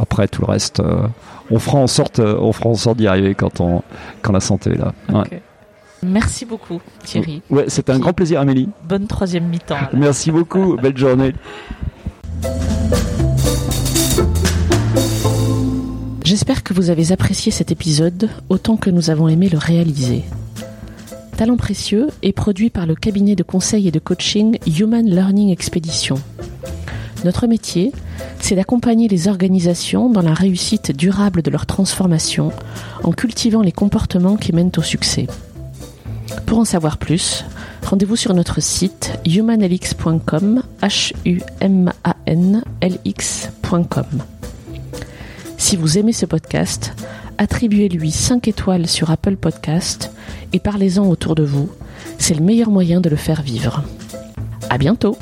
Après tout le reste, euh, on fera en sorte, on fera en sorte d'y arriver quand on, quand la santé est là. Merci beaucoup Thierry. Ouais, c'était un grand plaisir Amélie. Bonne troisième mi-temps. Merci beaucoup, belle journée. J'espère que vous avez apprécié cet épisode autant que nous avons aimé le réaliser. Talent précieux est produit par le cabinet de conseil et de coaching Human Learning Expedition. Notre métier, c'est d'accompagner les organisations dans la réussite durable de leur transformation en cultivant les comportements qui mènent au succès. Pour en savoir plus, rendez-vous sur notre site humanlx.com, h u m a n l x.com. Si vous aimez ce podcast, attribuez-lui 5 étoiles sur Apple Podcast et parlez-en autour de vous. C'est le meilleur moyen de le faire vivre. À bientôt!